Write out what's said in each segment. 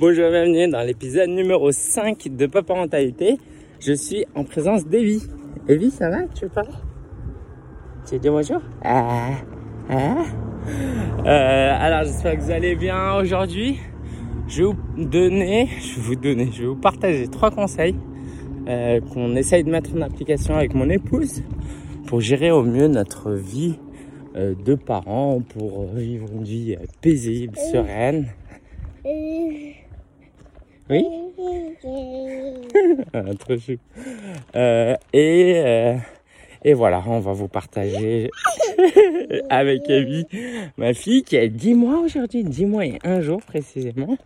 Bonjour, bienvenue dans l'épisode numéro 5 de Paparentalité. Je suis en présence d'Evie. Evie, ça va? Tu veux parler? Tu veux dire bonjour? Ah, ah. Euh, Alors, j'espère que vous allez bien aujourd'hui. Je vais vous donner, je vais vous donner, je vais vous partager trois conseils euh, qu'on essaye de mettre en application avec mon épouse pour gérer au mieux notre vie euh, de parents, pour vivre une vie paisible, sereine. Oui ah, Trop chou. Euh, et, euh, et voilà, on va vous partager avec Evie, ma fille qui a 10 mois aujourd'hui, 10 mois et un jour précisément,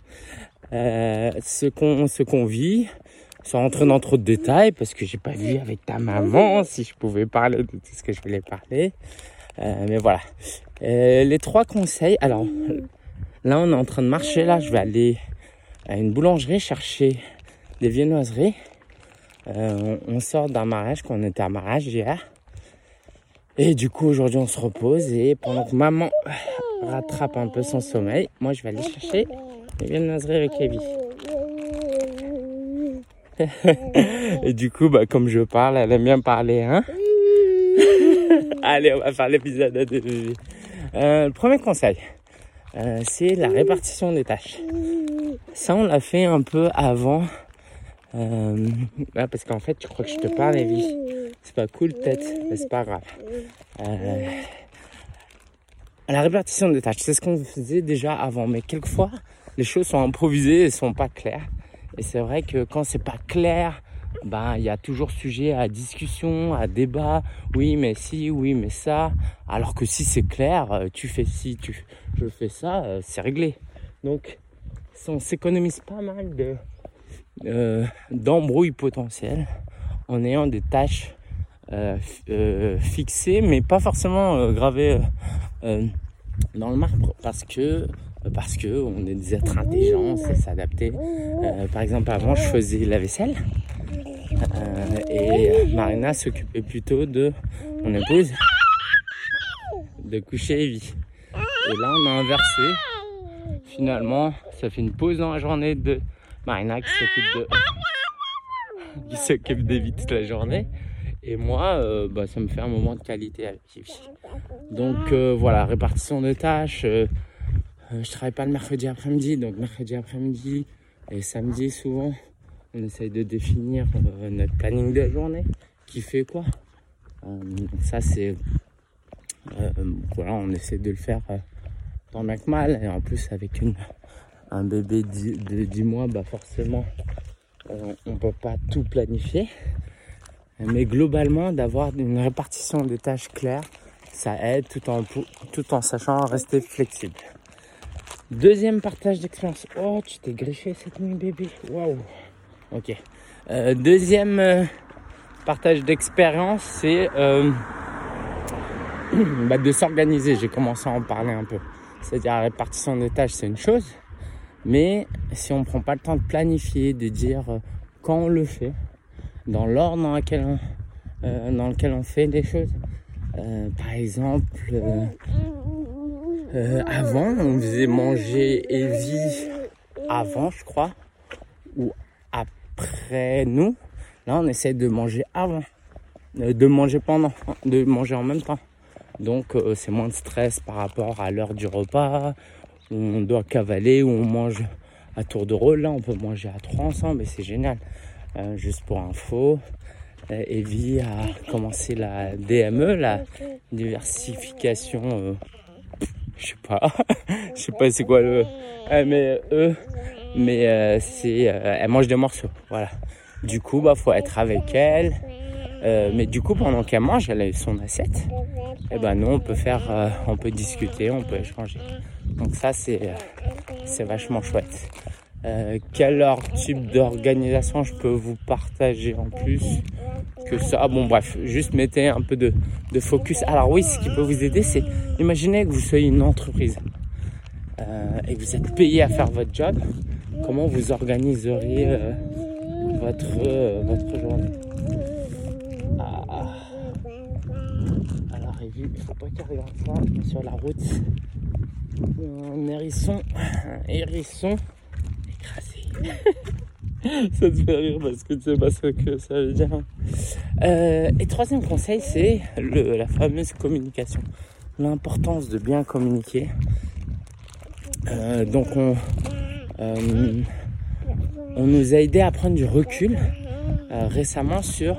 euh, ce qu'on ce qu'on vit, sans rentrer dans trop de détails parce que j'ai pas vu avec ta maman si je pouvais parler de tout ce que je voulais parler. Euh, mais voilà. Euh, les trois conseils. Alors là, on est en train de marcher. Là, je vais aller à une boulangerie chercher des viennoiseries. Euh, on, sort d'un mariage, qu'on était à mariage hier. Et du coup, aujourd'hui, on se repose. Et pendant que maman rattrape un peu son sommeil, moi, je vais aller chercher des viennoiseries avec Evie. et du coup, bah, comme je parle, elle aime bien parler, hein Allez, on va faire l'épisode de euh, Le premier conseil, euh, c'est la répartition des tâches. Ça, on l'a fait un peu avant. Euh, parce qu'en fait, tu crois que je te parle, Evie. C'est pas cool, peut-être, mais c'est pas grave. Euh, la répartition des tâches, c'est ce qu'on faisait déjà avant. Mais quelquefois, les choses sont improvisées et sont pas claires. Et c'est vrai que quand c'est pas clair, ben il y a toujours sujet à discussion, à débat. Oui, mais si, oui, mais ça. Alors que si c'est clair, euh, tu fais ci, tu, je fais ça, c'est réglé. Donc, on s'économise pas mal de euh, d'embrouilles potentielles en ayant des tâches euh, euh, fixées, mais pas forcément gravées dans le marbre, parce que parce que on est des êtres intelligents, sait s'adapter. par exemple, avant, je faisais la vaisselle. et Marina s'occupait plutôt de mon épouse de coucher Evie. Et là, on a inversé. Finalement, ça fait une pause dans la journée de Marina qui s'occupe de qui s'occupe d'Evie toute la journée. Et moi, euh, bah, ça me fait un moment de qualité avec. Donc euh, voilà, répartition de tâches. Euh, je travaille pas le mercredi après-midi, donc mercredi après-midi et samedi souvent, on essaye de définir notre planning de journée. Qui fait quoi? Ça c'est voilà, on essaie de le faire bien que mal. Et en plus avec une un bébé de 10 mois, bah forcément, on ne peut pas tout planifier. Mais globalement, d'avoir une répartition des tâches claires, ça aide tout en, tout en sachant rester flexible. Deuxième partage d'expérience. Oh, tu t'es griffé cette nuit, bébé. Waouh. Ok. Euh, deuxième euh, partage d'expérience, c'est euh, bah, de s'organiser. J'ai commencé à en parler un peu. C'est-à-dire la répartition des tâches, c'est une chose. Mais si on ne prend pas le temps de planifier, de dire euh, quand on le fait, dans l'ordre dans, lequel on, euh, fait des choses, euh, par exemple, avant, on faisait manger Evie avant, je crois, ou après nous. Là, on essaie de manger avant, de manger pendant, de manger en même temps. Donc, c'est moins de stress par rapport à l'heure du repas, on doit cavaler, où on mange à tour de rôle. Là, on peut manger à trois ensemble et c'est génial. Euh, juste pour info, euh, Evie a commencé la DME, la diversification. Euh, je sais pas, je sais pas c'est quoi le. mais mais c'est, elle mange des morceaux, voilà. Du coup, bah faut être avec elle. Mais du coup, pendant qu'elle mange, elle a son assiette. Et ben nous, on peut faire, on peut discuter, on peut échanger. Donc ça, c'est euh, c'est vachement chouette. Euh, quel type d'organisation je peux vous partager en plus que ça? Ah, Bon bref, juste mettez un peu de, de, focus. Alors oui, ce qui peut vous aider, c'est imaginez que vous soyez une entreprise euh, et que vous êtes payé à faire votre job. Comment vous organiseriez euh, votre, euh, votre journée ah. Faut pas qu'il regarde ça sur la route un hérisson, un hérisson écrasé. ça te fait rire parce que tu sais pas ce que ça veut dire. Euh, et troisième conseil, c'est la fameuse communication. L'importance de bien communiquer. Euh, donc on, euh, on nous a aidé à prendre du recul récemment sur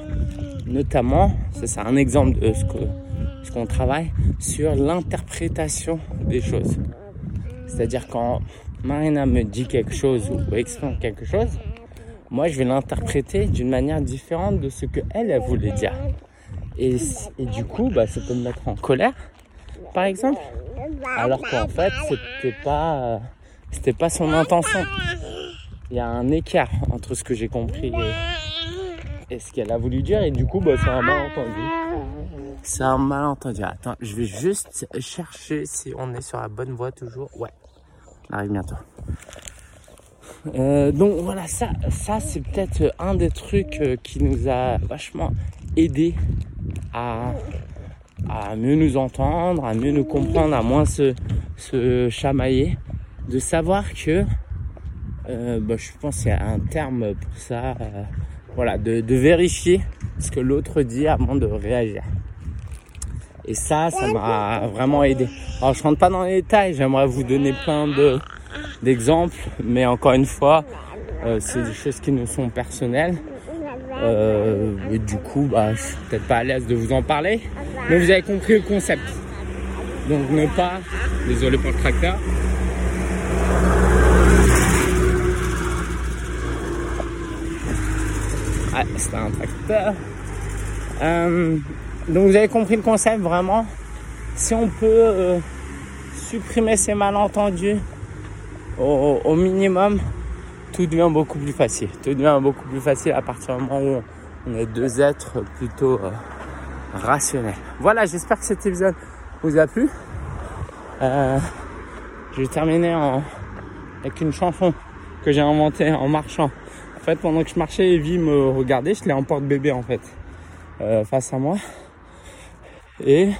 notamment, c'est un exemple de ce que ce qu'on travaille, sur l'interprétation des choses. C'est-à-dire quand Marina me dit quelque chose ou exprime quelque chose, moi je vais l'interpréter d'une manière différente de ce que elle, voulait dire. Et, du coup, bah, ça peut me mettre en colère, par exemple, alors qu'en fait, c'était pas, c'était pas son intention. Il y a un écart entre ce que j'ai compris et, ce qu'elle a voulu dire, et du coup, bah, c'est un malentendu. C'est un malentendu. Attends, je vais juste chercher si on est sur la bonne voie toujours. Ouais, on arrive bientôt. Euh, donc voilà, ça, ça c'est peut-être un des trucs euh, qui nous a vachement aidé à, mieux nous entendre, à mieux nous comprendre, à moins se, chamailler, de savoir que, euh, bah, je pense qu'il y a un terme pour ça, voilà, de vérifier ce que l'autre dit avant de réagir. Et ça, ça m'a vraiment aidé. Alors je rentre pas dans les détails, j'aimerais vous donner plein de d'exemples, mais encore une fois, euh, c'est des choses qui nous sont personnelles. Euh, et du coup, bah, je suis peut-être pas à l'aise de vous en parler, mais vous avez compris le concept. Donc ne pas, désolé pour le tracteur. Ah, c'est un tracteur. Euh, donc vous avez compris le concept vraiment. Si on peut euh, supprimer ces malentendus au, minimum, tout devient beaucoup plus facile. Tout devient beaucoup plus facile à partir du moment où on est deux êtres plutôt euh, rationnels. Voilà, j'espère que cet épisode vous a plu. Euh, je vais terminer en, avec une chanson que j'ai inventée en marchant. En fait, pendant que je marchais, Evie me regardait, je l'ai en porte-bébé en fait, euh, face à moi. Et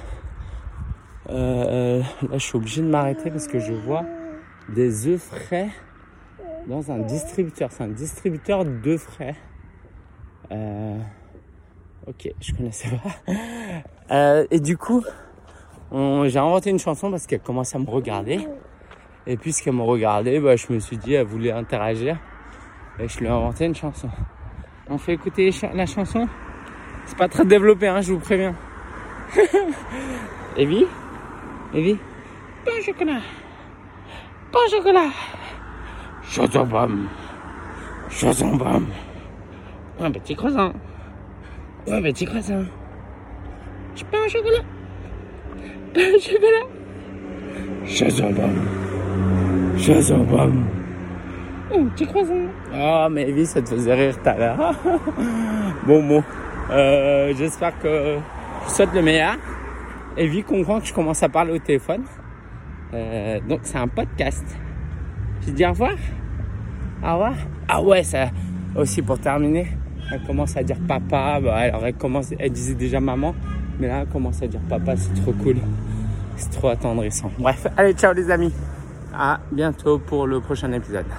là, je suis obligé de m'arrêter parce que je vois des œufs frais dans un distributeur. C'est un distributeur d'œufs frais. Euh, ok, je connaissais pas. Euh, et du coup, j'ai inventé une chanson parce qu'elle commençait à me regarder. Et puisqu'elle me regardait, bah, je me suis dit, elle voulait interagir. Et je lui ai inventé une chanson. On fait écouter la chanson C'est pas très développé, hein, je vous préviens. Evie? Evie? Pas chocolat pas au chocolat. Chazon bam. Un petit croissant. Un petit croissant. Je pas au chocolat. Pas au chocolat. Chazon bam. Un petit croissant. Oh, mais Evie, ça te faisait rire tout à l'heure. bon, bon. Euh, J'espère que souhaite le meilleur. Evie comprend que je commence à parler au téléphone. Euh, donc c'est un podcast. Je dis au revoir. Au revoir. Ah ouais, ça aussi pour terminer. Elle commence à dire papa. Bah, alors elle commence, elle disait déjà maman, mais là elle commence à dire papa. C'est trop cool. C'est trop attendrissant. Bref, allez ciao les amis. À bientôt pour le prochain épisode.